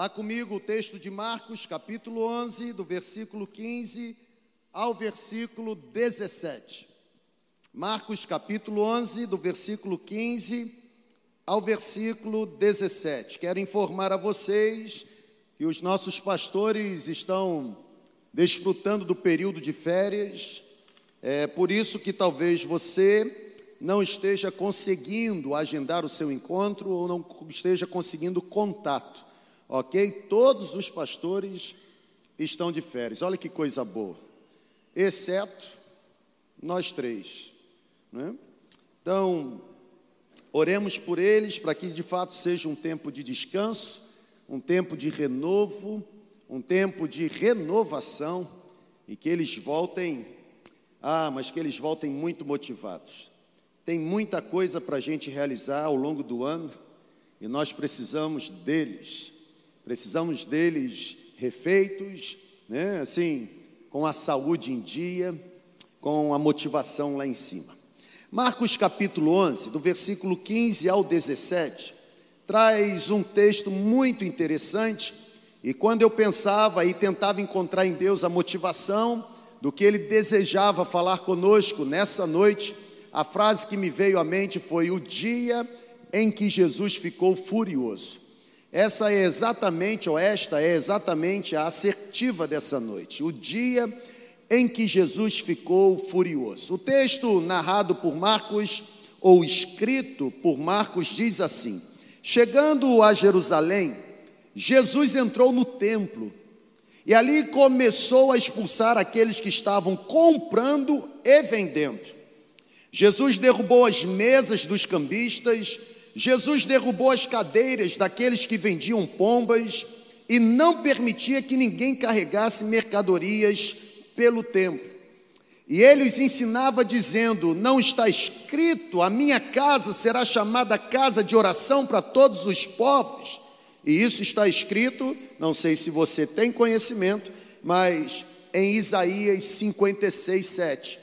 Vá comigo o texto de Marcos, capítulo 11, do versículo 15 ao versículo 17. Marcos, capítulo 11, do versículo 15 ao versículo 17. Quero informar a vocês que os nossos pastores estão desfrutando do período de férias, é por isso que talvez você não esteja conseguindo agendar o seu encontro ou não esteja conseguindo contato, ok? Todos os pastores estão de férias, olha que coisa boa, exceto nós três, né? Então, oremos por eles para que de fato seja um tempo de descanso um tempo de renovo, um tempo de renovação e que eles voltem, ah, mas que eles voltem muito motivados. Tem muita coisa para a gente realizar ao longo do ano e nós precisamos deles, precisamos deles refeitos, né? Assim, com a saúde em dia, com a motivação lá em cima. Marcos capítulo 11, do versículo 15 ao 17 traz um texto muito interessante. E quando eu pensava e tentava encontrar em Deus a motivação do que Ele desejava falar conosco nessa noite, a frase que me veio à mente foi: O dia em que Jesus ficou furioso. Essa é exatamente, ou esta é exatamente a assertiva dessa noite. O dia em que Jesus ficou furioso. O texto narrado por Marcos, ou escrito por Marcos, diz assim: Chegando a Jerusalém, Jesus entrou no templo e ali começou a expulsar aqueles que estavam comprando e vendendo. Jesus derrubou as mesas dos cambistas, Jesus derrubou as cadeiras daqueles que vendiam pombas e não permitia que ninguém carregasse mercadorias pelo templo. E ele os ensinava dizendo: Não está escrito, a minha casa será chamada casa de oração para todos os povos. E isso está escrito, não sei se você tem conhecimento, mas em Isaías 56, 7.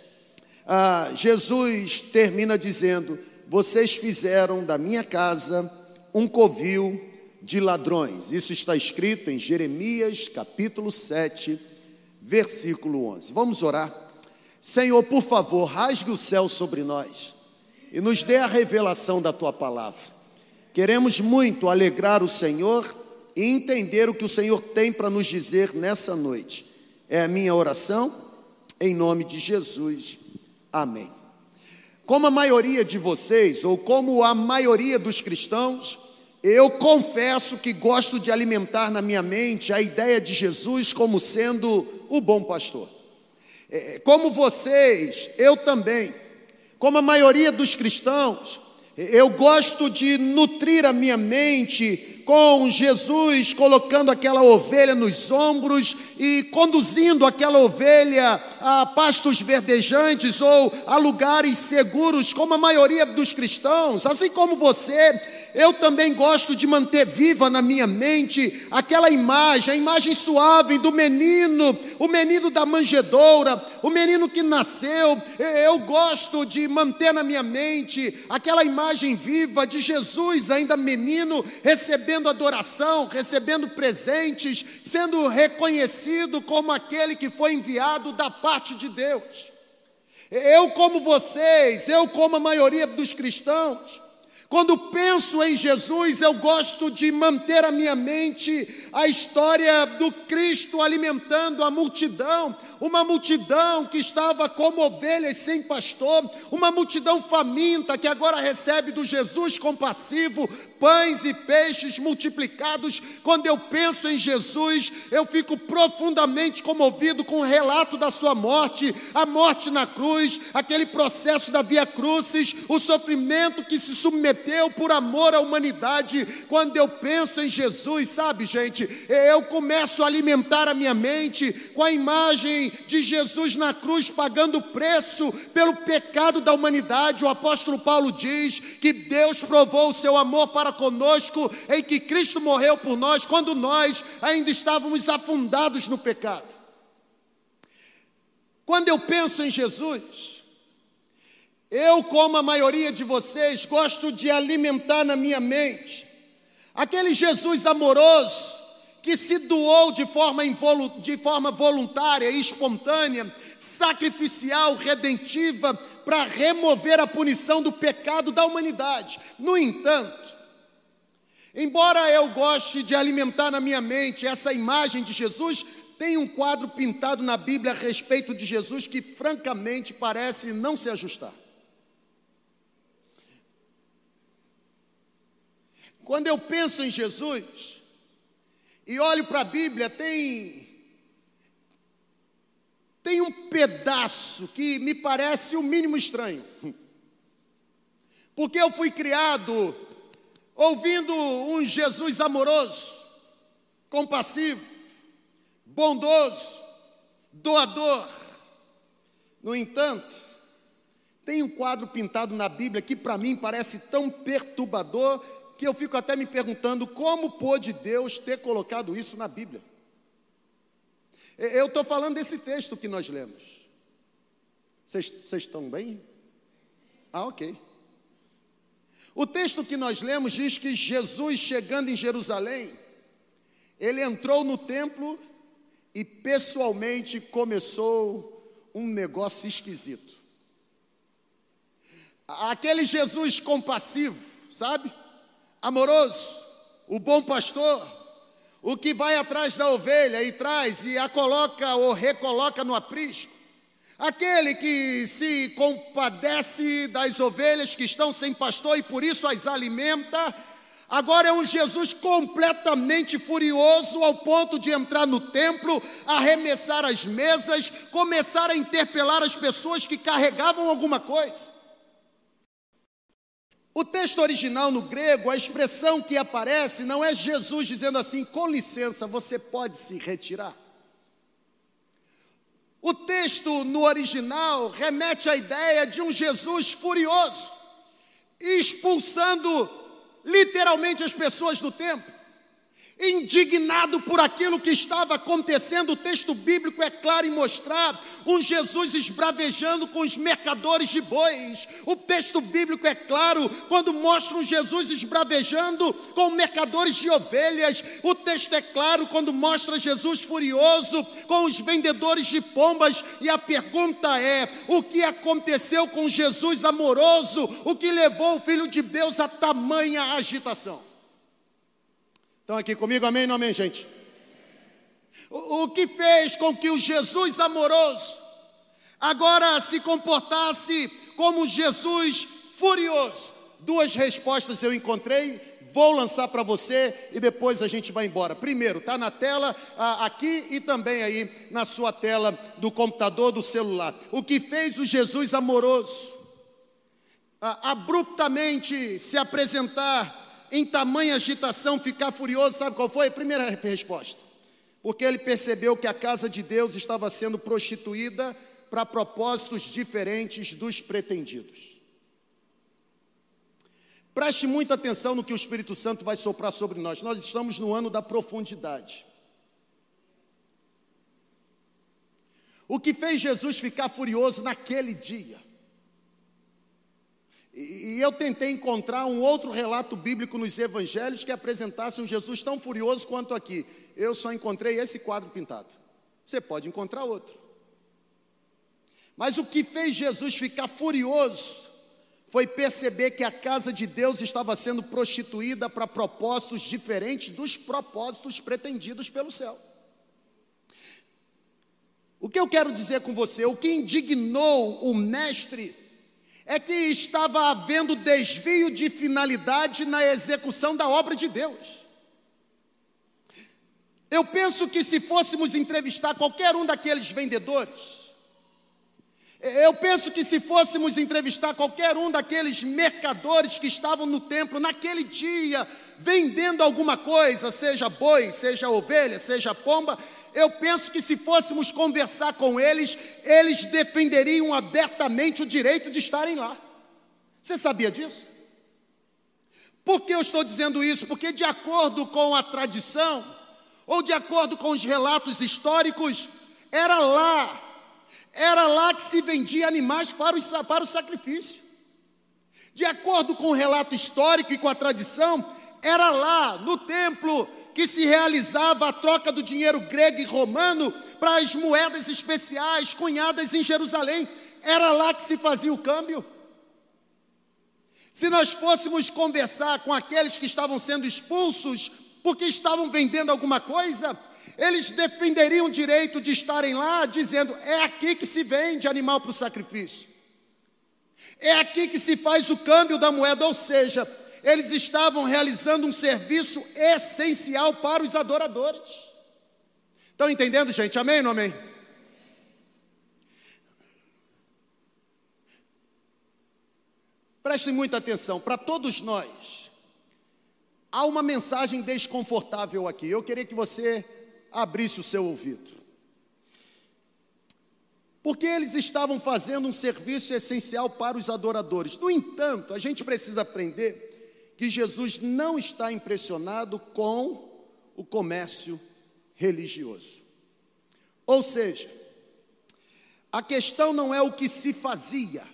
Ah, Jesus termina dizendo: Vocês fizeram da minha casa um covil de ladrões. Isso está escrito em Jeremias capítulo 7, versículo 11. Vamos orar. Senhor, por favor, rasgue o céu sobre nós e nos dê a revelação da tua palavra. Queremos muito alegrar o Senhor e entender o que o Senhor tem para nos dizer nessa noite. É a minha oração, em nome de Jesus. Amém. Como a maioria de vocês, ou como a maioria dos cristãos, eu confesso que gosto de alimentar na minha mente a ideia de Jesus como sendo o bom pastor. É, como vocês, eu também, como a maioria dos cristãos, eu gosto de nutrir a minha mente com Jesus colocando aquela ovelha nos ombros e conduzindo aquela ovelha a pastos verdejantes ou a lugares seguros, como a maioria dos cristãos, assim como você, eu também gosto de manter viva na minha mente aquela imagem, a imagem suave do menino, o menino da manjedoura, o menino que nasceu. Eu gosto de manter na minha mente aquela imagem viva de Jesus, ainda menino, recebendo adoração, recebendo presentes, sendo reconhecido como aquele que foi enviado da parte de Deus. Eu, como vocês, eu, como a maioria dos cristãos, quando penso em Jesus, eu gosto de manter a minha mente a história do Cristo alimentando a multidão, uma multidão que estava como ovelhas sem pastor, uma multidão faminta que agora recebe do Jesus compassivo pães e peixes multiplicados. Quando eu penso em Jesus, eu fico profundamente comovido com o relato da sua morte, a morte na cruz, aquele processo da via crucis, o sofrimento que se submeteu por amor à humanidade. Quando eu penso em Jesus, sabe, gente, eu começo a alimentar a minha mente com a imagem de Jesus na cruz pagando preço pelo pecado da humanidade. O apóstolo Paulo diz que Deus provou o seu amor para conosco em que Cristo morreu por nós quando nós ainda estávamos afundados no pecado. Quando eu penso em Jesus, eu, como a maioria de vocês, gosto de alimentar na minha mente aquele Jesus amoroso que se doou de forma, de forma voluntária, espontânea, sacrificial, redentiva, para remover a punição do pecado da humanidade. No entanto, embora eu goste de alimentar na minha mente essa imagem de Jesus, tem um quadro pintado na Bíblia a respeito de Jesus que, francamente, parece não se ajustar. Quando eu penso em Jesus, e olho para a Bíblia, tem tem um pedaço que me parece o mínimo estranho. Porque eu fui criado ouvindo um Jesus amoroso, compassivo, bondoso, doador. No entanto, tem um quadro pintado na Bíblia que para mim parece tão perturbador que eu fico até me perguntando como pôde Deus ter colocado isso na Bíblia. Eu estou falando desse texto que nós lemos. Vocês estão bem? Ah, ok. O texto que nós lemos diz que Jesus, chegando em Jerusalém, ele entrou no templo e pessoalmente começou um negócio esquisito. Aquele Jesus compassivo, sabe? Amoroso, o bom pastor, o que vai atrás da ovelha e traz e a coloca ou recoloca no aprisco, aquele que se compadece das ovelhas que estão sem pastor e por isso as alimenta. Agora é um Jesus completamente furioso ao ponto de entrar no templo, arremessar as mesas, começar a interpelar as pessoas que carregavam alguma coisa. O texto original no grego, a expressão que aparece não é Jesus dizendo assim: com licença, você pode se retirar. O texto no original remete à ideia de um Jesus furioso, expulsando literalmente as pessoas do templo indignado por aquilo que estava acontecendo. O texto bíblico é claro em mostrar um Jesus esbravejando com os mercadores de bois. O texto bíblico é claro quando mostra um Jesus esbravejando com mercadores de ovelhas. O texto é claro quando mostra Jesus furioso com os vendedores de pombas. E a pergunta é: o que aconteceu com Jesus amoroso? O que levou o Filho de Deus a tamanha agitação? Estão aqui comigo, amém ou amém, gente? O, o que fez com que o Jesus amoroso agora se comportasse como Jesus furioso? Duas respostas eu encontrei, vou lançar para você e depois a gente vai embora. Primeiro, está na tela aqui e também aí na sua tela do computador, do celular. O que fez o Jesus amoroso abruptamente se apresentar em tamanha agitação, ficar furioso, sabe qual foi? A primeira resposta. Porque ele percebeu que a casa de Deus estava sendo prostituída para propósitos diferentes dos pretendidos. Preste muita atenção no que o Espírito Santo vai soprar sobre nós. Nós estamos no ano da profundidade. O que fez Jesus ficar furioso naquele dia e eu tentei encontrar um outro relato bíblico nos evangelhos que apresentasse um Jesus tão furioso quanto aqui. Eu só encontrei esse quadro pintado. Você pode encontrar outro. Mas o que fez Jesus ficar furioso foi perceber que a casa de Deus estava sendo prostituída para propósitos diferentes dos propósitos pretendidos pelo céu. O que eu quero dizer com você? O que indignou o mestre é que estava havendo desvio de finalidade na execução da obra de Deus. Eu penso que se fôssemos entrevistar qualquer um daqueles vendedores, eu penso que se fôssemos entrevistar qualquer um daqueles mercadores que estavam no templo naquele dia, vendendo alguma coisa, seja boi, seja ovelha, seja pomba, eu penso que se fôssemos conversar com eles, eles defenderiam abertamente o direito de estarem lá. Você sabia disso? Por que eu estou dizendo isso? Porque, de acordo com a tradição, ou de acordo com os relatos históricos, era lá, era lá que se vendia animais para o, para o sacrifício. De acordo com o relato histórico e com a tradição, era lá, no templo, que se realizava a troca do dinheiro grego e romano para as moedas especiais cunhadas em Jerusalém. Era lá que se fazia o câmbio. Se nós fôssemos conversar com aqueles que estavam sendo expulsos porque estavam vendendo alguma coisa, eles defenderiam o direito de estarem lá, dizendo: é aqui que se vende animal para o sacrifício, é aqui que se faz o câmbio da moeda, ou seja, eles estavam realizando um serviço essencial para os adoradores. Estão entendendo, gente? Amém ou amém? Prestem muita atenção, para todos nós, há uma mensagem desconfortável aqui. Eu queria que você abrisse o seu ouvido. Porque eles estavam fazendo um serviço essencial para os adoradores. No entanto, a gente precisa aprender que Jesus não está impressionado com o comércio religioso. Ou seja, a questão não é o que se fazia,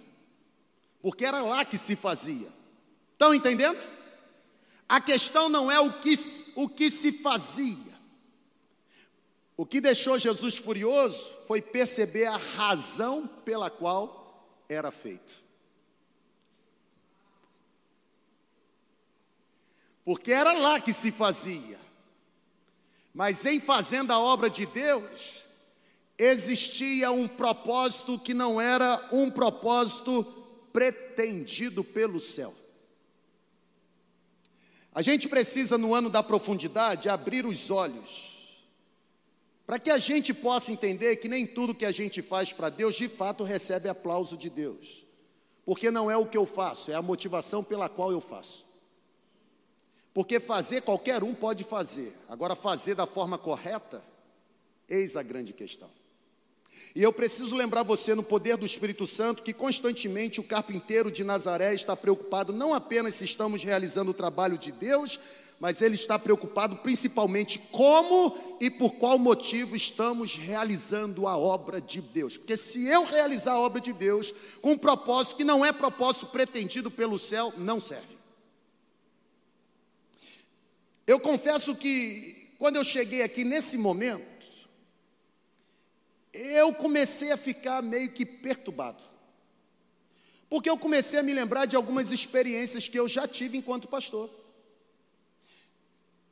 porque era lá que se fazia. Estão entendendo? A questão não é o que, o que se fazia. O que deixou Jesus furioso foi perceber a razão pela qual era feito. Porque era lá que se fazia. Mas em fazendo a obra de Deus, existia um propósito que não era um propósito pretendido pelo céu. A gente precisa, no ano da profundidade, abrir os olhos, para que a gente possa entender que nem tudo que a gente faz para Deus, de fato, recebe aplauso de Deus, porque não é o que eu faço, é a motivação pela qual eu faço. Porque fazer qualquer um pode fazer, agora fazer da forma correta, eis a grande questão. E eu preciso lembrar você, no poder do Espírito Santo, que constantemente o carpinteiro de Nazaré está preocupado não apenas se estamos realizando o trabalho de Deus, mas ele está preocupado principalmente como e por qual motivo estamos realizando a obra de Deus. Porque se eu realizar a obra de Deus com um propósito que não é propósito pretendido pelo céu, não serve. Eu confesso que quando eu cheguei aqui nesse momento, eu comecei a ficar meio que perturbado. Porque eu comecei a me lembrar de algumas experiências que eu já tive enquanto pastor.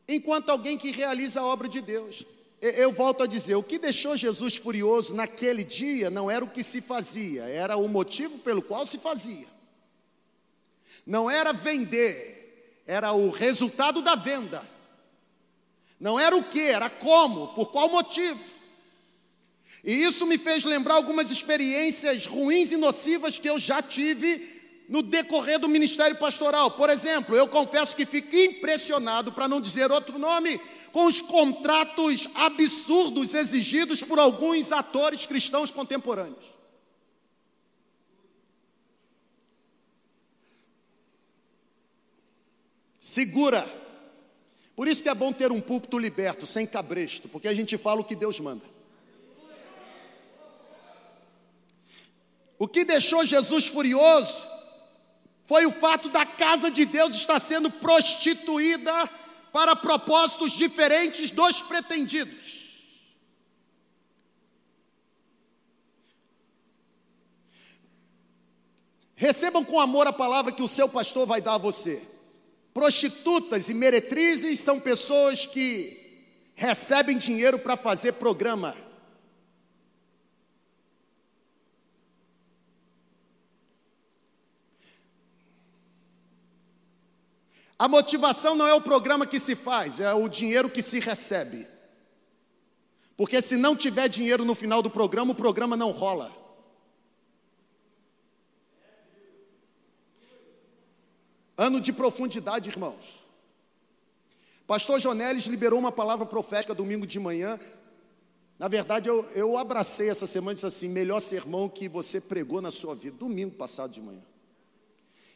Enquanto alguém que realiza a obra de Deus. Eu volto a dizer, o que deixou Jesus furioso naquele dia não era o que se fazia, era o motivo pelo qual se fazia. Não era vender, era o resultado da venda. Não era o que, era como, por qual motivo. E isso me fez lembrar algumas experiências ruins e nocivas que eu já tive no decorrer do ministério pastoral. Por exemplo, eu confesso que fico impressionado, para não dizer outro nome, com os contratos absurdos exigidos por alguns atores cristãos contemporâneos. Segura. Por isso que é bom ter um púlpito liberto, sem cabresto, porque a gente fala o que Deus manda. O que deixou Jesus furioso foi o fato da casa de Deus estar sendo prostituída para propósitos diferentes dos pretendidos. Recebam com amor a palavra que o seu pastor vai dar a você. Prostitutas e meretrizes são pessoas que recebem dinheiro para fazer programa. A motivação não é o programa que se faz, é o dinheiro que se recebe. Porque se não tiver dinheiro no final do programa, o programa não rola. Ano de profundidade, irmãos. Pastor Jonelis liberou uma palavra profética domingo de manhã. Na verdade, eu, eu abracei essa semana e disse assim: melhor sermão que você pregou na sua vida, domingo passado de manhã.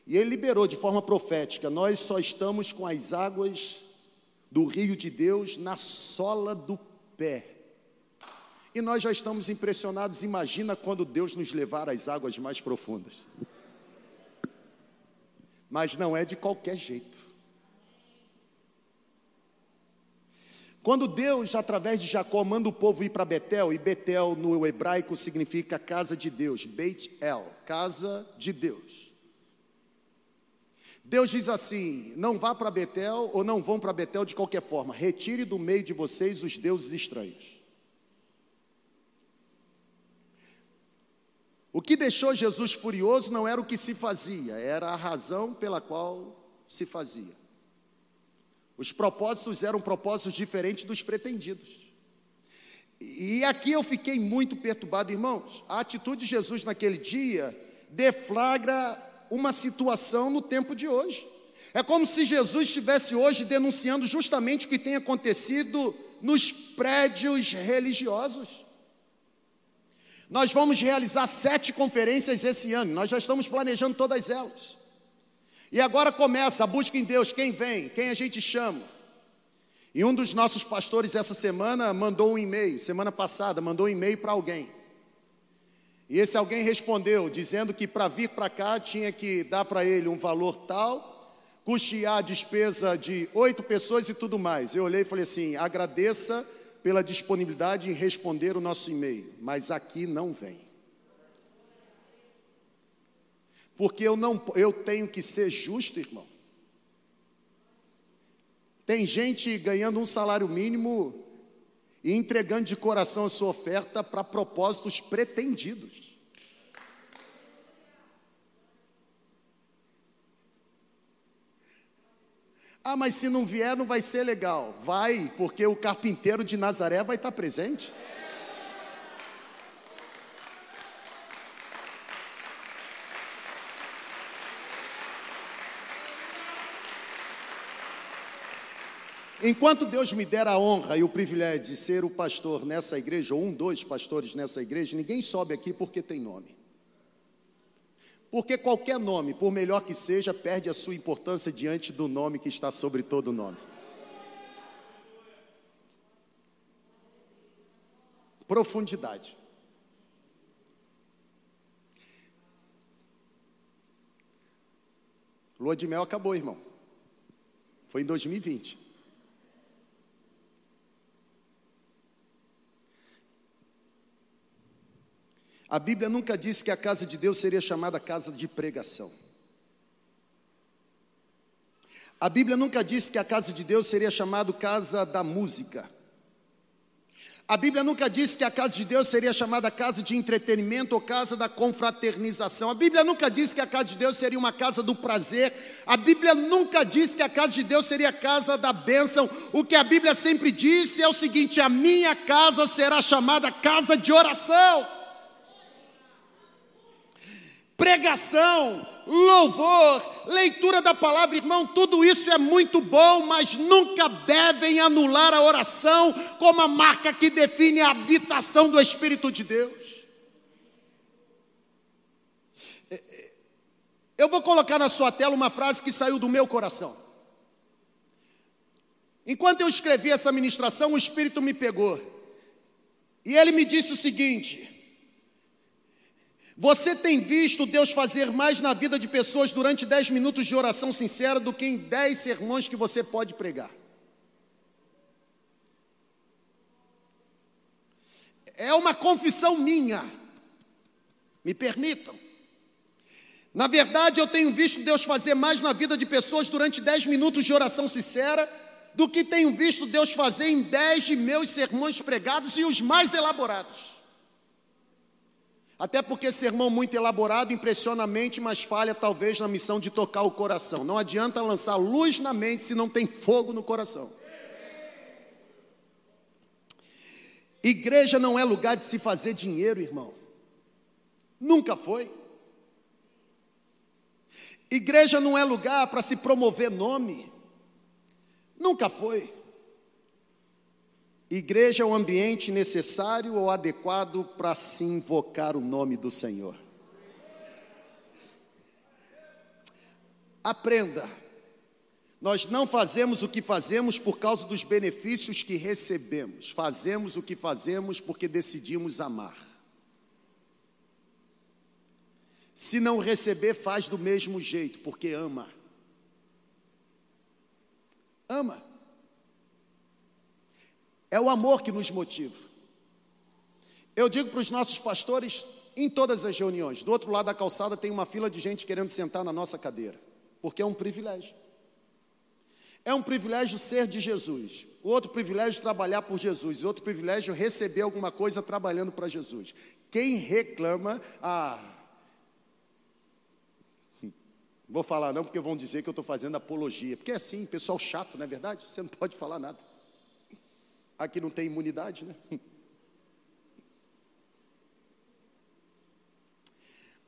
E ele liberou de forma profética: nós só estamos com as águas do rio de Deus na sola do pé. E nós já estamos impressionados. Imagina quando Deus nos levar às águas mais profundas. Mas não é de qualquer jeito. Quando Deus, através de Jacó, manda o povo ir para Betel, e Betel no hebraico significa casa de Deus, Beit El, casa de Deus. Deus diz assim: não vá para Betel ou não vão para Betel de qualquer forma, retire do meio de vocês os deuses estranhos. O que deixou Jesus furioso não era o que se fazia, era a razão pela qual se fazia. Os propósitos eram propósitos diferentes dos pretendidos. E aqui eu fiquei muito perturbado, irmãos. A atitude de Jesus naquele dia deflagra uma situação no tempo de hoje. É como se Jesus estivesse hoje denunciando justamente o que tem acontecido nos prédios religiosos. Nós vamos realizar sete conferências esse ano, nós já estamos planejando todas elas. E agora começa a busca em Deus, quem vem, quem a gente chama. E um dos nossos pastores essa semana mandou um e-mail, semana passada, mandou um e-mail para alguém. E esse alguém respondeu, dizendo que para vir para cá tinha que dar para ele um valor tal, custear a despesa de oito pessoas e tudo mais. Eu olhei e falei assim: agradeça pela disponibilidade em responder o nosso e-mail, mas aqui não vem. Porque eu não eu tenho que ser justo, irmão. Tem gente ganhando um salário mínimo e entregando de coração a sua oferta para propósitos pretendidos. Ah, mas se não vier, não vai ser legal. Vai, porque o carpinteiro de Nazaré vai estar presente. Enquanto Deus me der a honra e o privilégio de ser o pastor nessa igreja, ou um, dois pastores nessa igreja, ninguém sobe aqui porque tem nome. Porque qualquer nome, por melhor que seja, perde a sua importância diante do nome que está sobre todo nome. Profundidade. Lua de mel acabou, irmão. Foi em 2020. A Bíblia nunca disse que a casa de Deus seria chamada casa de pregação. A Bíblia nunca disse que a casa de Deus seria chamada casa da música. A Bíblia nunca disse que a casa de Deus seria chamada casa de entretenimento ou casa da confraternização. A Bíblia nunca disse que a casa de Deus seria uma casa do prazer. A Bíblia nunca disse que a casa de Deus seria a casa da bênção. O que a Bíblia sempre disse é o seguinte: a minha casa será chamada casa de oração pregação, louvor, leitura da palavra, irmão, tudo isso é muito bom, mas nunca devem anular a oração como a marca que define a habitação do Espírito de Deus. É, é, eu vou colocar na sua tela uma frase que saiu do meu coração. Enquanto eu escrevi essa ministração, o Espírito me pegou. E ele me disse o seguinte: você tem visto Deus fazer mais na vida de pessoas durante 10 minutos de oração sincera do que em 10 sermões que você pode pregar. É uma confissão minha. Me permitam. Na verdade, eu tenho visto Deus fazer mais na vida de pessoas durante 10 minutos de oração sincera do que tenho visto Deus fazer em 10 de meus sermões pregados e os mais elaborados. Até porque sermão muito elaborado impressiona a mente, mas falha talvez na missão de tocar o coração. Não adianta lançar luz na mente se não tem fogo no coração. Igreja não é lugar de se fazer dinheiro, irmão. Nunca foi. Igreja não é lugar para se promover nome. Nunca foi. Igreja é o ambiente necessário ou adequado para se invocar o nome do Senhor. Aprenda, nós não fazemos o que fazemos por causa dos benefícios que recebemos, fazemos o que fazemos porque decidimos amar. Se não receber, faz do mesmo jeito, porque ama. Ama. É o amor que nos motiva. Eu digo para os nossos pastores em todas as reuniões: do outro lado da calçada tem uma fila de gente querendo sentar na nossa cadeira, porque é um privilégio. É um privilégio ser de Jesus, outro privilégio trabalhar por Jesus, outro privilégio receber alguma coisa trabalhando para Jesus. Quem reclama, ah, vou falar não, porque vão dizer que eu estou fazendo apologia, porque é assim, pessoal chato, não é verdade? Você não pode falar nada. Aqui não tem imunidade, né?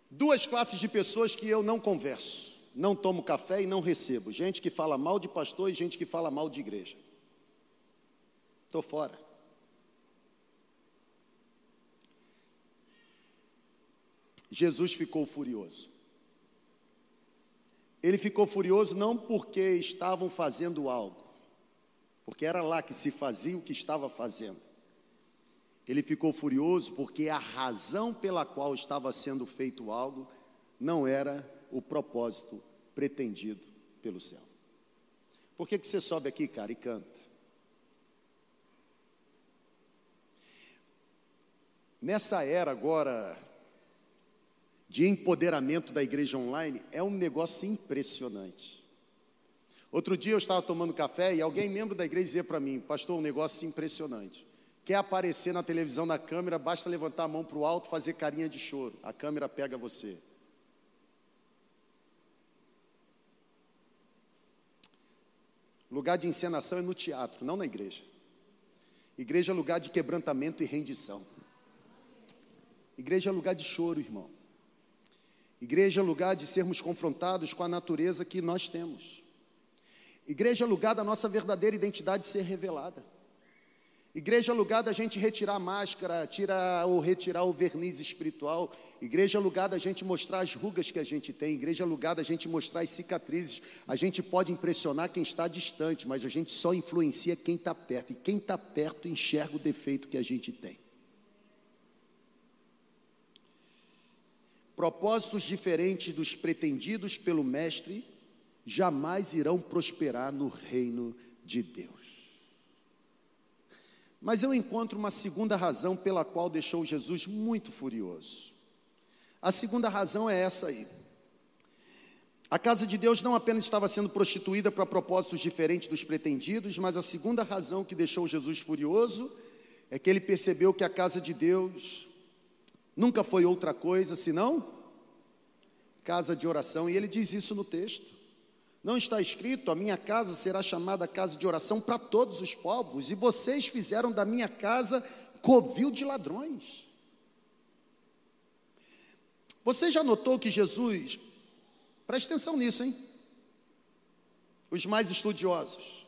Duas classes de pessoas que eu não converso não tomo café e não recebo. Gente que fala mal de pastor e gente que fala mal de igreja. Estou fora. Jesus ficou furioso. Ele ficou furioso não porque estavam fazendo algo, porque era lá que se fazia o que estava fazendo. Ele ficou furioso porque a razão pela qual estava sendo feito algo não era o propósito pretendido pelo céu. Por que, que você sobe aqui, cara, e canta? Nessa era agora de empoderamento da igreja online, é um negócio impressionante. Outro dia eu estava tomando café e alguém, membro da igreja, dizia para mim, pastor, um negócio impressionante. Quer aparecer na televisão, na câmera, basta levantar a mão para o alto, fazer carinha de choro. A câmera pega você. Lugar de encenação é no teatro, não na igreja. Igreja é lugar de quebrantamento e rendição. Igreja é lugar de choro, irmão. Igreja é lugar de sermos confrontados com a natureza que nós temos. Igreja é lugar da nossa verdadeira identidade ser revelada. Igreja é lugar da gente retirar a máscara, tirar ou retirar o verniz espiritual. Igreja é lugar da gente mostrar as rugas que a gente tem. Igreja é lugar da gente mostrar as cicatrizes. A gente pode impressionar quem está distante, mas a gente só influencia quem está perto. E quem está perto enxerga o defeito que a gente tem. Propósitos diferentes dos pretendidos pelo Mestre jamais irão prosperar no reino de Deus. Mas eu encontro uma segunda razão pela qual deixou Jesus muito furioso. A segunda razão é essa aí. A casa de Deus não apenas estava sendo prostituída para propósitos diferentes dos pretendidos, mas a segunda razão que deixou Jesus furioso é que ele percebeu que a casa de Deus nunca foi outra coisa senão casa de oração, e ele diz isso no texto. Não está escrito: a minha casa será chamada casa de oração para todos os povos, e vocês fizeram da minha casa covil de ladrões. Você já notou que Jesus, preste atenção nisso, hein? Os mais estudiosos.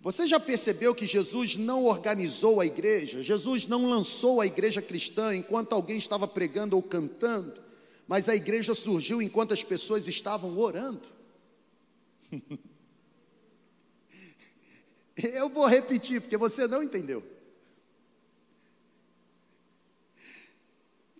Você já percebeu que Jesus não organizou a igreja, Jesus não lançou a igreja cristã enquanto alguém estava pregando ou cantando, mas a igreja surgiu enquanto as pessoas estavam orando? Eu vou repetir, porque você não entendeu.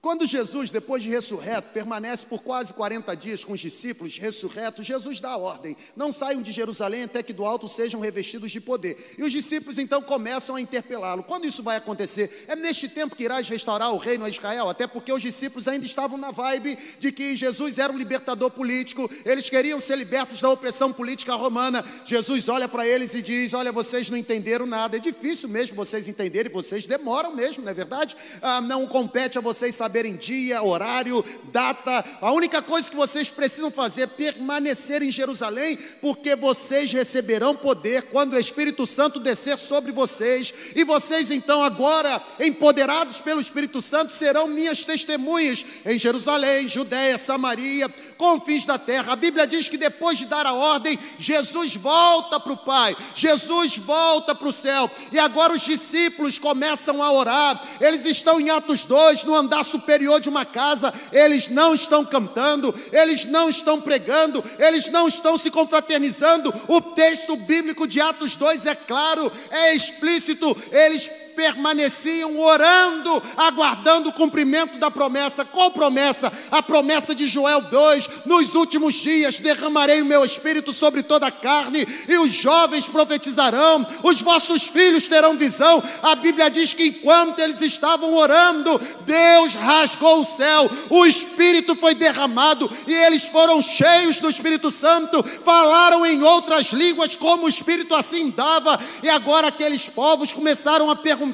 Quando Jesus, depois de ressurreto, permanece por quase 40 dias com os discípulos, ressurreto, Jesus dá a ordem: não saiam de Jerusalém até que do alto sejam revestidos de poder. E os discípulos então começam a interpelá-lo: quando isso vai acontecer? É neste tempo que irás restaurar o reino a Israel? Até porque os discípulos ainda estavam na vibe de que Jesus era um libertador político, eles queriam ser libertos da opressão política romana. Jesus olha para eles e diz: Olha, vocês não entenderam nada. É difícil mesmo vocês entenderem, vocês demoram mesmo, não é verdade? Ah, não compete a vocês saberem saberem dia, horário, data. A única coisa que vocês precisam fazer é permanecer em Jerusalém, porque vocês receberão poder quando o Espírito Santo descer sobre vocês. E vocês, então, agora, empoderados pelo Espírito Santo, serão minhas testemunhas em Jerusalém, Judéia, Samaria, confins da terra. A Bíblia diz que depois de dar a ordem, Jesus volta para o Pai, Jesus volta para o céu. E agora os discípulos começam a orar. Eles estão em Atos 2, no andar superior de uma casa, eles não estão cantando, eles não estão pregando, eles não estão se confraternizando. O texto bíblico de Atos 2 é claro, é explícito, eles permaneciam orando, aguardando o cumprimento da promessa. Qual promessa? A promessa de Joel 2: Nos últimos dias derramarei o meu espírito sobre toda a carne, e os jovens profetizarão, os vossos filhos terão visão. A Bíblia diz que enquanto eles estavam orando, Deus rasgou o céu, o espírito foi derramado e eles foram cheios do Espírito Santo, falaram em outras línguas como o Espírito assim dava, e agora aqueles povos começaram a perguntar: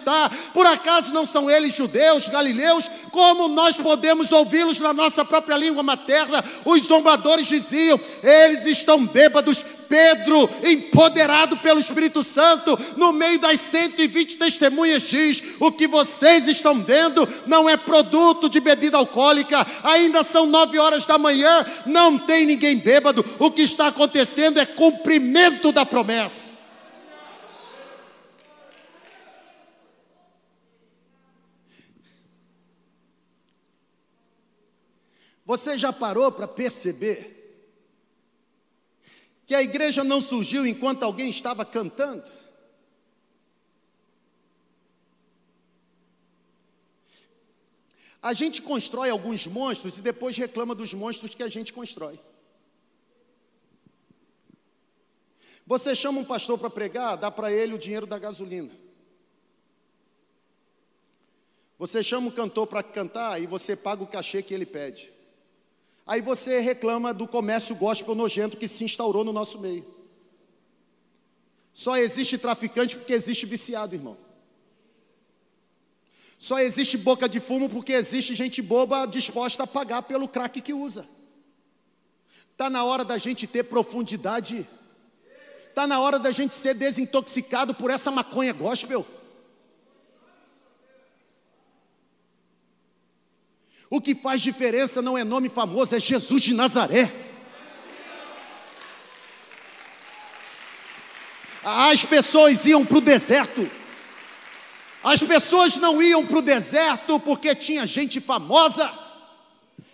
por acaso não são eles judeus, galileus? Como nós podemos ouvi-los na nossa própria língua materna? Os zombadores diziam: eles estão bêbados. Pedro, empoderado pelo Espírito Santo, no meio das 120 testemunhas, diz: O que vocês estão vendo não é produto de bebida alcoólica, ainda são nove horas da manhã, não tem ninguém bêbado, o que está acontecendo é cumprimento da promessa. Você já parou para perceber que a igreja não surgiu enquanto alguém estava cantando? A gente constrói alguns monstros e depois reclama dos monstros que a gente constrói. Você chama um pastor para pregar, dá para ele o dinheiro da gasolina. Você chama um cantor para cantar e você paga o cachê que ele pede. Aí você reclama do comércio gospel nojento que se instaurou no nosso meio. Só existe traficante porque existe viciado, irmão. Só existe boca de fumo porque existe gente boba disposta a pagar pelo crack que usa. Está na hora da gente ter profundidade. Está na hora da gente ser desintoxicado por essa maconha gospel. O que faz diferença não é nome famoso, é Jesus de Nazaré. As pessoas iam para o deserto. As pessoas não iam para o deserto porque tinha gente famosa.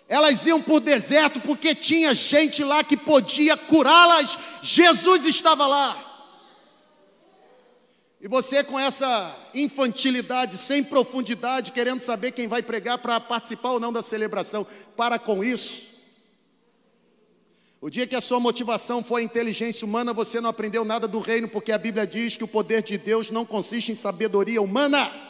Elas iam para o deserto porque tinha gente lá que podia curá-las. Jesus estava lá. E você com essa infantilidade, sem profundidade, querendo saber quem vai pregar para participar ou não da celebração, para com isso. O dia que a sua motivação for a inteligência humana, você não aprendeu nada do reino, porque a Bíblia diz que o poder de Deus não consiste em sabedoria humana.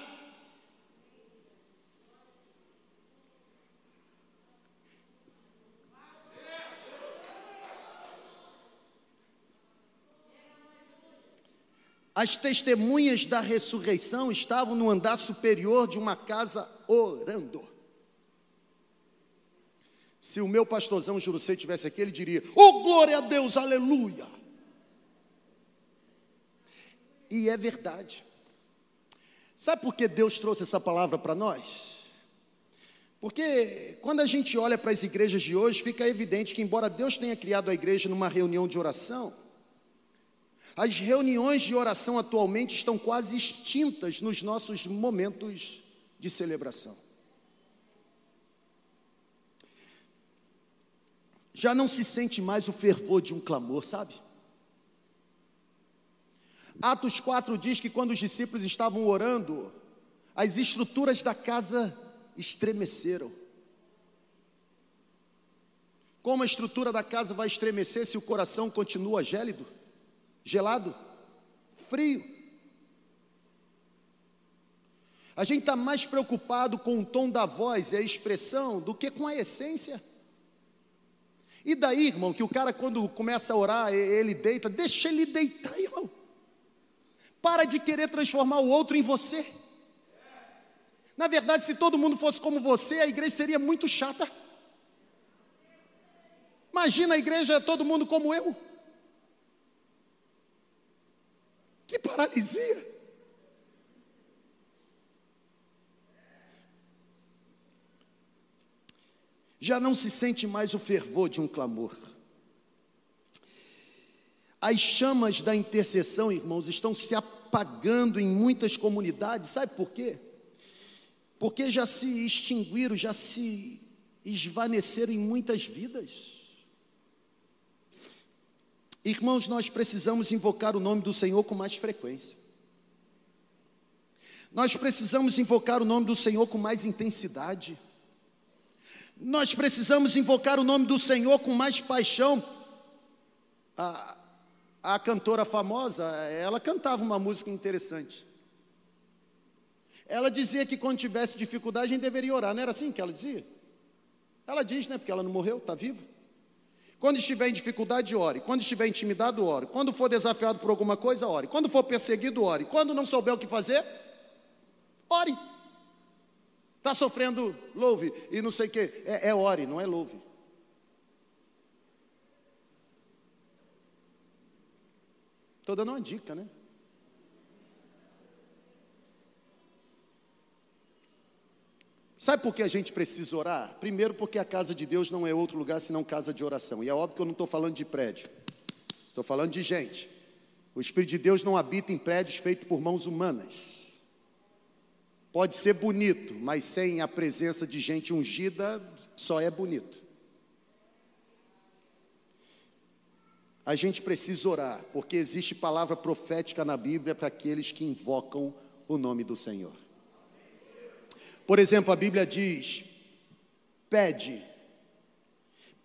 As testemunhas da ressurreição estavam no andar superior de uma casa orando. Se o meu pastorzão Jurucei tivesse aqui, ele diria: Oh, glória a Deus, aleluia. E é verdade. Sabe por que Deus trouxe essa palavra para nós? Porque quando a gente olha para as igrejas de hoje, fica evidente que, embora Deus tenha criado a igreja numa reunião de oração, as reuniões de oração atualmente estão quase extintas nos nossos momentos de celebração. Já não se sente mais o fervor de um clamor, sabe? Atos 4 diz que quando os discípulos estavam orando, as estruturas da casa estremeceram. Como a estrutura da casa vai estremecer se o coração continua gélido? Gelado, frio. A gente está mais preocupado com o tom da voz e a expressão do que com a essência. E daí, irmão, que o cara, quando começa a orar, ele deita, deixa ele deitar, irmão. Para de querer transformar o outro em você. Na verdade, se todo mundo fosse como você, a igreja seria muito chata. Imagina a igreja, todo mundo como eu. Que paralisia! Já não se sente mais o fervor de um clamor. As chamas da intercessão, irmãos, estão se apagando em muitas comunidades, sabe por quê? Porque já se extinguiram, já se esvaneceram em muitas vidas. Irmãos, nós precisamos invocar o nome do Senhor com mais frequência. Nós precisamos invocar o nome do Senhor com mais intensidade. Nós precisamos invocar o nome do Senhor com mais paixão. A, a cantora famosa, ela cantava uma música interessante. Ela dizia que quando tivesse dificuldade, a gente deveria orar. Não era assim que ela dizia? Ela diz, né? Porque ela não morreu, está viva. Quando estiver em dificuldade, ore. Quando estiver intimidado, ore. Quando for desafiado por alguma coisa, ore. Quando for perseguido, ore. Quando não souber o que fazer, ore. Está sofrendo, louve. E não sei o quê. É, é ore, não é louve. Estou dando uma dica, né? Sabe por que a gente precisa orar? Primeiro, porque a casa de Deus não é outro lugar senão casa de oração. E é óbvio que eu não estou falando de prédio, estou falando de gente. O Espírito de Deus não habita em prédios feitos por mãos humanas. Pode ser bonito, mas sem a presença de gente ungida, só é bonito. A gente precisa orar, porque existe palavra profética na Bíblia para aqueles que invocam o nome do Senhor. Por exemplo, a Bíblia diz: pede,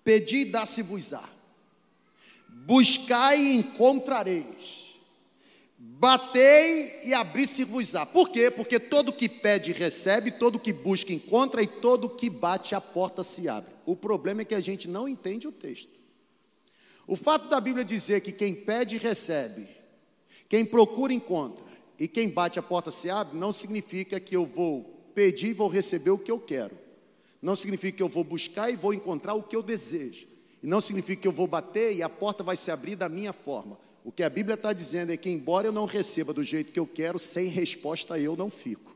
pedi e dá-se-vos-á, buscai e encontrareis, batei e abri-se-vos-á. Por quê? Porque todo que pede recebe, todo que busca encontra e todo que bate a porta se abre. O problema é que a gente não entende o texto. O fato da Bíblia dizer que quem pede recebe, quem procura encontra e quem bate a porta se abre, não significa que eu vou pedir e vou receber o que eu quero. Não significa que eu vou buscar e vou encontrar o que eu desejo. E não significa que eu vou bater e a porta vai se abrir da minha forma. O que a Bíblia está dizendo é que, embora eu não receba do jeito que eu quero, sem resposta eu não fico.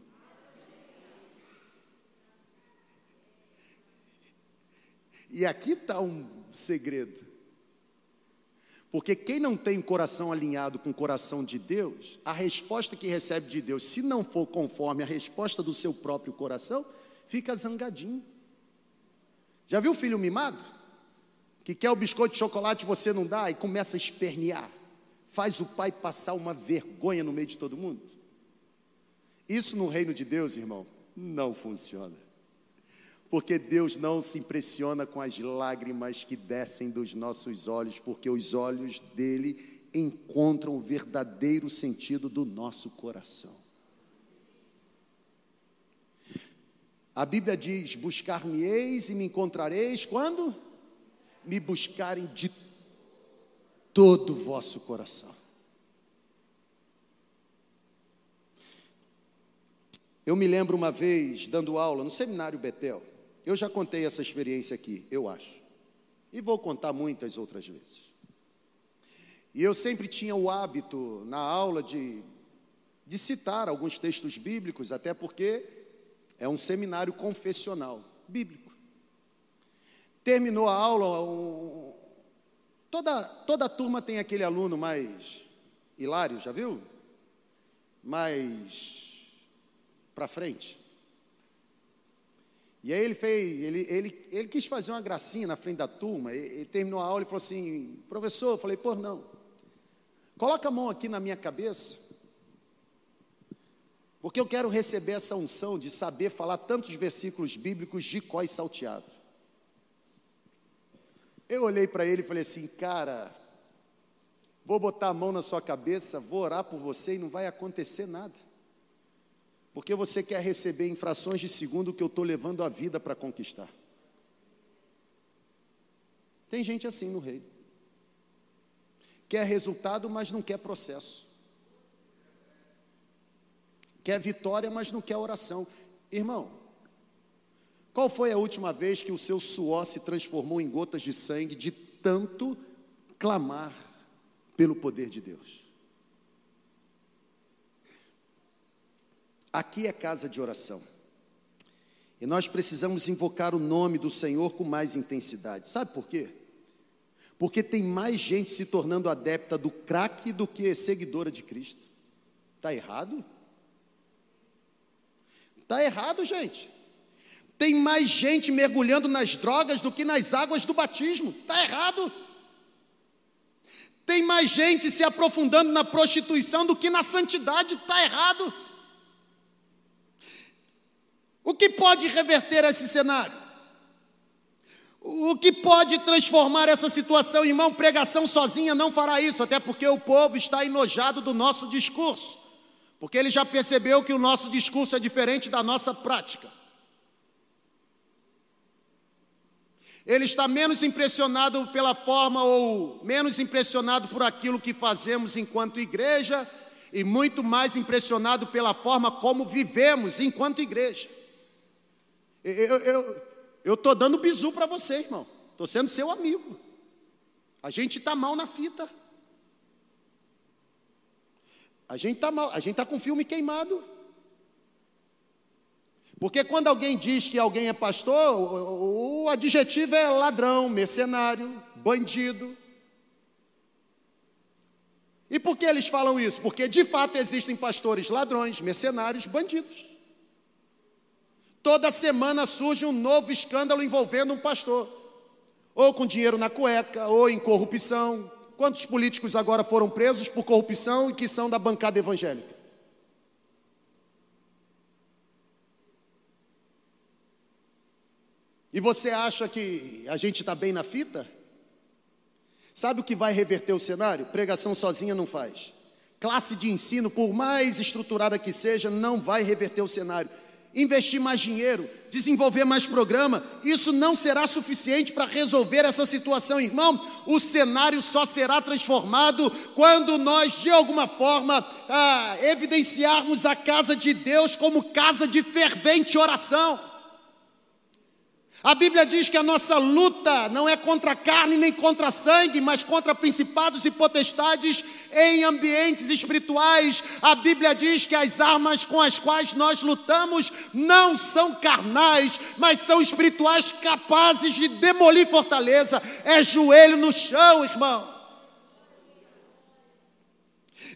E aqui está um segredo. Porque quem não tem o coração alinhado com o coração de Deus, a resposta que recebe de Deus, se não for conforme a resposta do seu próprio coração, fica zangadinho. Já viu o filho mimado? Que quer o biscoito de chocolate e você não dá e começa a espernear. Faz o pai passar uma vergonha no meio de todo mundo. Isso no reino de Deus, irmão, não funciona porque Deus não se impressiona com as lágrimas que descem dos nossos olhos, porque os olhos dele encontram o verdadeiro sentido do nosso coração. A Bíblia diz: Buscar-me-eis e me encontrareis quando? Me buscarem de todo o vosso coração. Eu me lembro uma vez dando aula no seminário Betel. Eu já contei essa experiência aqui, eu acho. E vou contar muitas outras vezes. E eu sempre tinha o hábito na aula de, de citar alguns textos bíblicos, até porque é um seminário confessional bíblico. Terminou a aula, um, toda, toda turma tem aquele aluno mais hilário, já viu? Mais para frente. E aí ele fez, ele, ele, ele quis fazer uma gracinha na frente da turma, ele, terminou a aula e falou assim, professor, eu falei, por não, coloca a mão aqui na minha cabeça, porque eu quero receber essa unção de saber falar tantos versículos bíblicos de có e salteado. Eu olhei para ele e falei assim, cara, vou botar a mão na sua cabeça, vou orar por você e não vai acontecer nada porque você quer receber infrações de segundo que eu estou levando a vida para conquistar. Tem gente assim no reino. Quer resultado, mas não quer processo. Quer vitória, mas não quer oração. Irmão, qual foi a última vez que o seu suor se transformou em gotas de sangue de tanto clamar pelo poder de Deus? Aqui é casa de oração. E nós precisamos invocar o nome do Senhor com mais intensidade. Sabe por quê? Porque tem mais gente se tornando adepta do crack do que seguidora de Cristo. Está errado? Está errado, gente. Tem mais gente mergulhando nas drogas do que nas águas do batismo. Está errado. Tem mais gente se aprofundando na prostituição do que na santidade. Está errado. Que pode reverter esse cenário? O que pode transformar essa situação, irmão? Pregação sozinha não fará isso, até porque o povo está enojado do nosso discurso, porque ele já percebeu que o nosso discurso é diferente da nossa prática. Ele está menos impressionado pela forma ou menos impressionado por aquilo que fazemos enquanto igreja e muito mais impressionado pela forma como vivemos enquanto igreja. Eu estou dando bizu para você, irmão. Estou sendo seu amigo. A gente está mal na fita. A gente está mal, a gente está com o filme queimado. Porque quando alguém diz que alguém é pastor, o, o adjetivo é ladrão, mercenário, bandido. E por que eles falam isso? Porque de fato existem pastores ladrões, mercenários, bandidos. Toda semana surge um novo escândalo envolvendo um pastor, ou com dinheiro na cueca, ou em corrupção. Quantos políticos agora foram presos por corrupção e que são da bancada evangélica? E você acha que a gente está bem na fita? Sabe o que vai reverter o cenário? Pregação sozinha não faz. Classe de ensino, por mais estruturada que seja, não vai reverter o cenário. Investir mais dinheiro, desenvolver mais programa, isso não será suficiente para resolver essa situação, irmão. O cenário só será transformado quando nós, de alguma forma, ah, evidenciarmos a casa de Deus como casa de fervente oração. A Bíblia diz que a nossa luta não é contra carne nem contra sangue, mas contra principados e potestades em ambientes espirituais. A Bíblia diz que as armas com as quais nós lutamos não são carnais, mas são espirituais capazes de demolir fortaleza. É joelho no chão, irmão.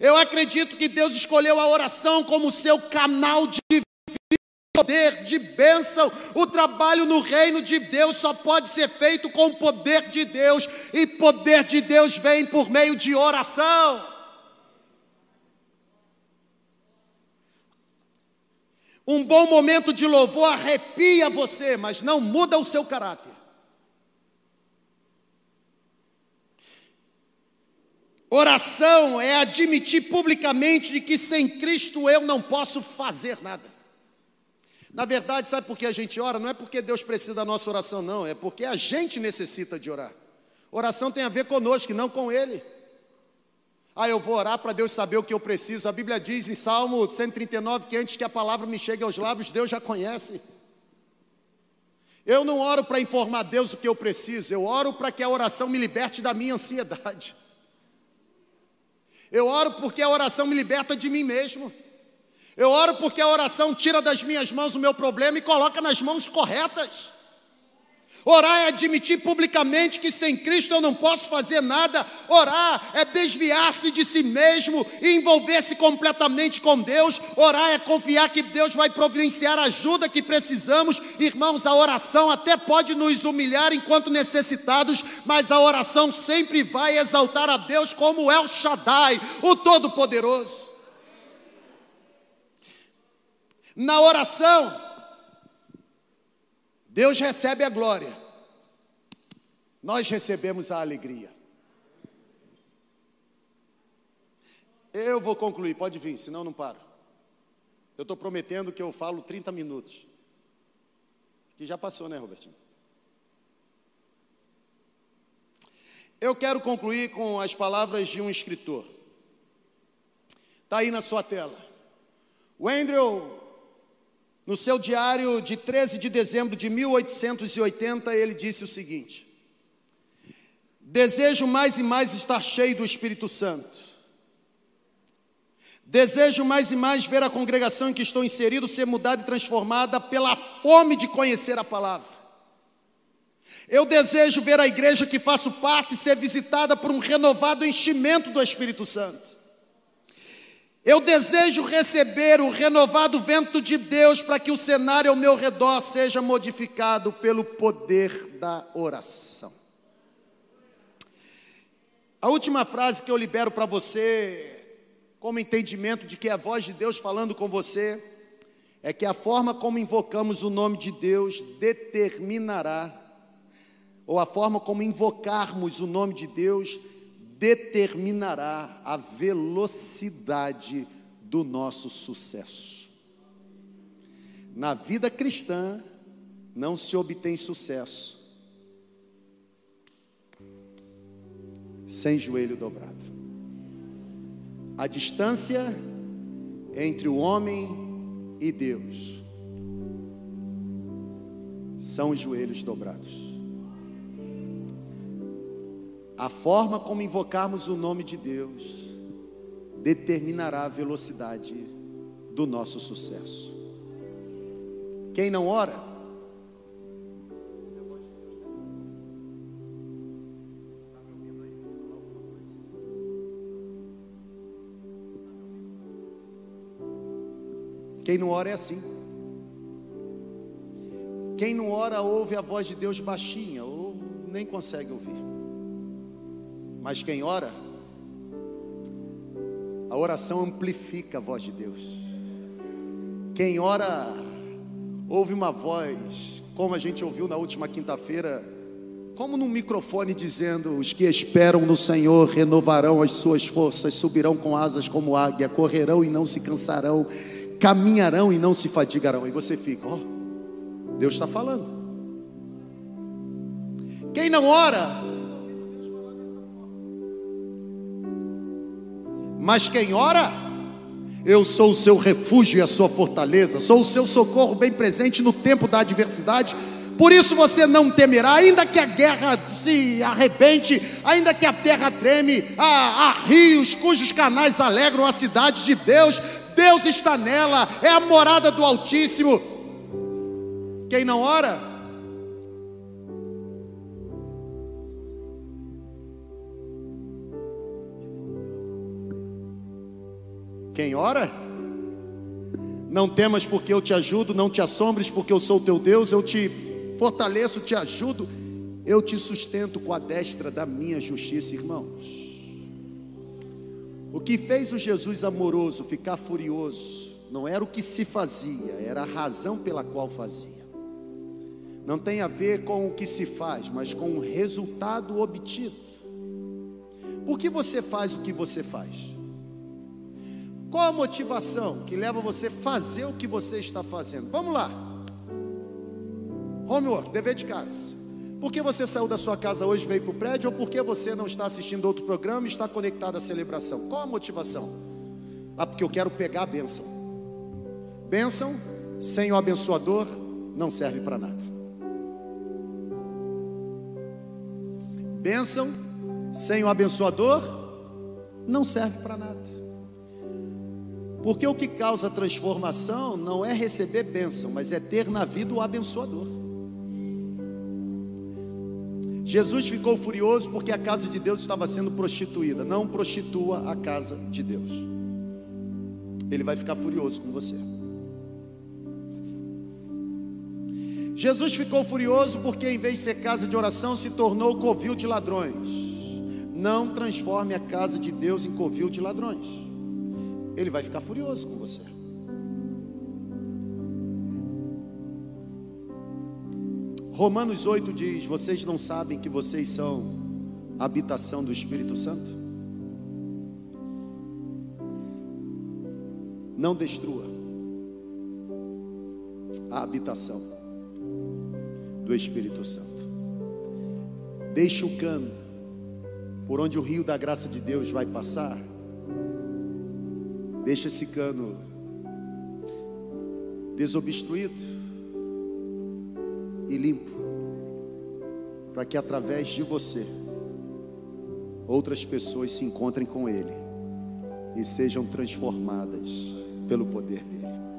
Eu acredito que Deus escolheu a oração como seu canal de poder de bênção. O trabalho no reino de Deus só pode ser feito com o poder de Deus, e poder de Deus vem por meio de oração. Um bom momento de louvor arrepia você, mas não muda o seu caráter. Oração é admitir publicamente de que sem Cristo eu não posso fazer nada. Na verdade, sabe por que a gente ora? Não é porque Deus precisa da nossa oração, não, é porque a gente necessita de orar. Oração tem a ver conosco não com Ele. Ah, eu vou orar para Deus saber o que eu preciso. A Bíblia diz em Salmo 139 que antes que a palavra me chegue aos lábios, Deus já conhece. Eu não oro para informar Deus o que eu preciso, eu oro para que a oração me liberte da minha ansiedade. Eu oro porque a oração me liberta de mim mesmo. Eu oro porque a oração tira das minhas mãos o meu problema e coloca nas mãos corretas. Orar é admitir publicamente que sem Cristo eu não posso fazer nada. Orar é desviar-se de si mesmo e envolver-se completamente com Deus. Orar é confiar que Deus vai providenciar a ajuda que precisamos. Irmãos, a oração até pode nos humilhar enquanto necessitados, mas a oração sempre vai exaltar a Deus como El Shaddai, o Todo-Poderoso. Na oração, Deus recebe a glória, nós recebemos a alegria. Eu vou concluir, pode vir, senão não paro. Eu estou prometendo que eu falo 30 minutos. Que já passou, né, Robertinho? Eu quero concluir com as palavras de um escritor. Está aí na sua tela. Andrew no seu diário de 13 de dezembro de 1880, ele disse o seguinte: Desejo mais e mais estar cheio do Espírito Santo. Desejo mais e mais ver a congregação em que estou inserido ser mudada e transformada pela fome de conhecer a palavra. Eu desejo ver a igreja que faço parte ser visitada por um renovado enchimento do Espírito Santo. Eu desejo receber o renovado vento de Deus para que o cenário ao meu redor seja modificado pelo poder da oração. A última frase que eu libero para você, como entendimento de que é a voz de Deus falando com você, é que a forma como invocamos o nome de Deus determinará, ou a forma como invocarmos o nome de Deus determinará a velocidade do nosso sucesso. Na vida cristã, não se obtém sucesso sem joelho dobrado. A distância entre o homem e Deus são os joelhos dobrados. A forma como invocarmos o nome de Deus determinará a velocidade do nosso sucesso. Quem não ora, Quem não ora é assim. Quem não ora ouve a voz de Deus baixinha ou nem consegue ouvir. Mas quem ora, a oração amplifica a voz de Deus. Quem ora ouve uma voz, como a gente ouviu na última quinta-feira, como num microfone dizendo: Os que esperam no Senhor renovarão as suas forças, subirão com asas como águia, correrão e não se cansarão, caminharão e não se fadigarão. E você fica, ó, oh, Deus está falando. Quem não ora, mas quem ora, eu sou o seu refúgio e a sua fortaleza, sou o seu socorro bem presente no tempo da adversidade. Por isso você não temerá, ainda que a guerra se arrebente, ainda que a terra treme, há, há rios cujos canais alegram a cidade de Deus, Deus está nela, é a morada do Altíssimo. Quem não ora, quem ora, não temas porque eu te ajudo, não te assombres porque eu sou teu Deus, eu te fortaleço, te ajudo, eu te sustento com a destra da minha justiça, irmãos. O que fez o Jesus amoroso ficar furioso não era o que se fazia, era a razão pela qual fazia. Não tem a ver com o que se faz, mas com o resultado obtido. Por que você faz o que você faz? Qual a motivação que leva você a fazer o que você está fazendo? Vamos lá. Homework, dever de casa. Por que você saiu da sua casa hoje e veio para o prédio? Ou por que você não está assistindo outro programa e está conectado à celebração? Qual a motivação? Ah, porque eu quero pegar a bênção. Bênção sem o abençoador não serve para nada. Bênção sem o abençoador não serve para nada. Porque o que causa transformação não é receber bênção, mas é ter na vida o abençoador. Jesus ficou furioso porque a casa de Deus estava sendo prostituída. Não prostitua a casa de Deus. Ele vai ficar furioso com você. Jesus ficou furioso porque, em vez de ser casa de oração, se tornou covil de ladrões. Não transforme a casa de Deus em covil de ladrões. Ele vai ficar furioso com você. Romanos 8 diz: Vocês não sabem que vocês são a habitação do Espírito Santo? Não destrua a habitação do Espírito Santo. Deixe o cano por onde o rio da graça de Deus vai passar. Deixe esse cano desobstruído e limpo, para que através de você outras pessoas se encontrem com Ele e sejam transformadas pelo poder dele.